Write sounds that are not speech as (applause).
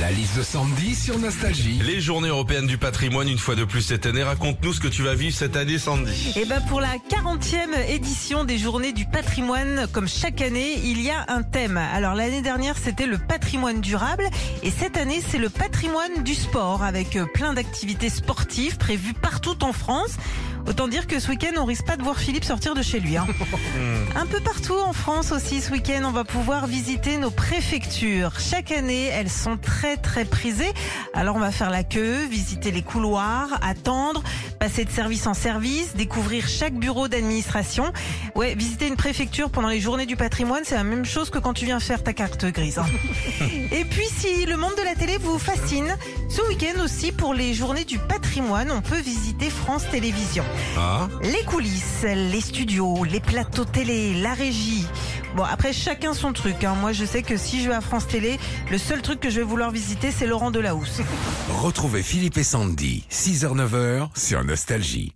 La liste de Sandy sur Nostalgie. Les journées européennes du patrimoine, une fois de plus cette année. Raconte-nous ce que tu vas vivre cette année, Sandy. Et ben pour la 40e édition des Journées du patrimoine, comme chaque année, il y a un thème. Alors l'année dernière, c'était le patrimoine durable et cette année, c'est le patrimoine du sport avec euh, plein d'activités sportives prévues partout en France. Autant dire que ce week-end, on risque pas de voir Philippe sortir de chez lui. hein. (laughs) Un peu partout en France aussi, ce week-end, on va pouvoir visiter nos préfectures. Chaque année, elles sont très très prisées. Alors on va faire la queue, visiter les couloirs, attendre, passer de service en service, découvrir chaque bureau d'administration. Ouais, visiter une préfecture pendant les journées du patrimoine, c'est la même chose que quand tu viens faire ta carte grise. hein. (laughs) Et puis si le monde de la télé vous fascine, ce week-end aussi pour les journées du patrimoine, on peut visiter France Télévisions. Ah, Les coulisses, les studios, les plateaux télé, la régie. Bon, après, chacun son truc. hein. Moi, je sais que si je vais à France Télé, le seul truc que je vais vouloir visiter, c'est Laurent Delahousse. Retrouvez Philippe et Sandy, 6h-9h sur Nostalgie.